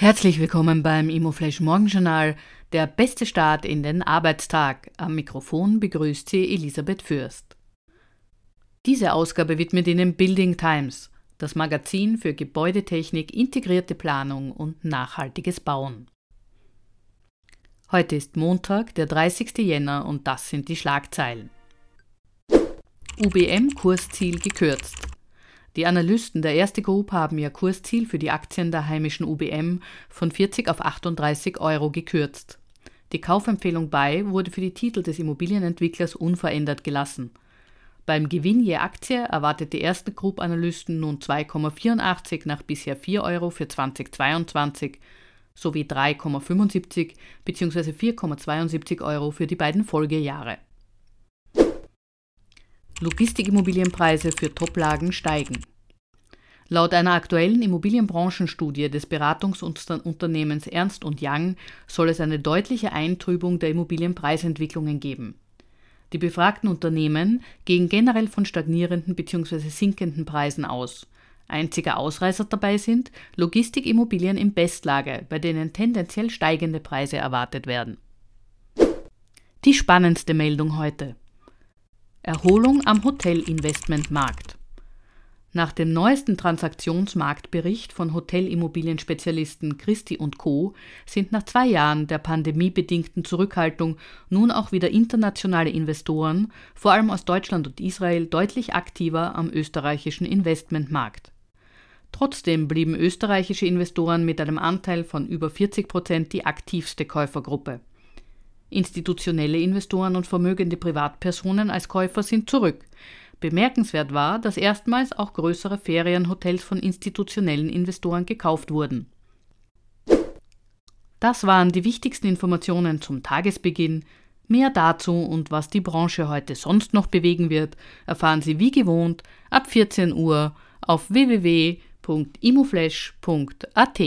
Herzlich willkommen beim Immoflash Morgenjournal, der beste Start in den Arbeitstag. Am Mikrofon begrüßt Sie Elisabeth Fürst. Diese Ausgabe widmet Ihnen Building Times, das Magazin für Gebäudetechnik, integrierte Planung und nachhaltiges Bauen. Heute ist Montag, der 30. Jänner und das sind die Schlagzeilen. UBM Kursziel gekürzt. Die Analysten der Erste Group haben ihr Kursziel für die Aktien der heimischen UBM von 40 auf 38 Euro gekürzt. Die Kaufempfehlung bei wurde für die Titel des Immobilienentwicklers unverändert gelassen. Beim Gewinn je Aktie erwartet die Erste Group Analysten nun 2,84 nach bisher 4 Euro für 2022 sowie 3,75 bzw. 4,72 Euro für die beiden Folgejahre. Logistikimmobilienpreise für Toplagen steigen. Laut einer aktuellen Immobilienbranchenstudie des Beratungsunternehmens Ernst Young soll es eine deutliche Eintrübung der Immobilienpreisentwicklungen geben. Die befragten Unternehmen gehen generell von stagnierenden bzw. sinkenden Preisen aus. Einziger Ausreißer dabei sind Logistikimmobilien in Bestlage, bei denen tendenziell steigende Preise erwartet werden. Die spannendste Meldung heute. Erholung am Hotelinvestmentmarkt. Nach dem neuesten Transaktionsmarktbericht von Hotelimmobilienspezialisten Christi und Co. sind nach zwei Jahren der pandemiebedingten Zurückhaltung nun auch wieder internationale Investoren, vor allem aus Deutschland und Israel, deutlich aktiver am österreichischen Investmentmarkt. Trotzdem blieben österreichische Investoren mit einem Anteil von über 40 Prozent die aktivste Käufergruppe. Institutionelle Investoren und vermögende Privatpersonen als Käufer sind zurück. Bemerkenswert war, dass erstmals auch größere Ferienhotels von institutionellen Investoren gekauft wurden. Das waren die wichtigsten Informationen zum Tagesbeginn. Mehr dazu und was die Branche heute sonst noch bewegen wird, erfahren Sie wie gewohnt ab 14 Uhr auf www.imoflash.at.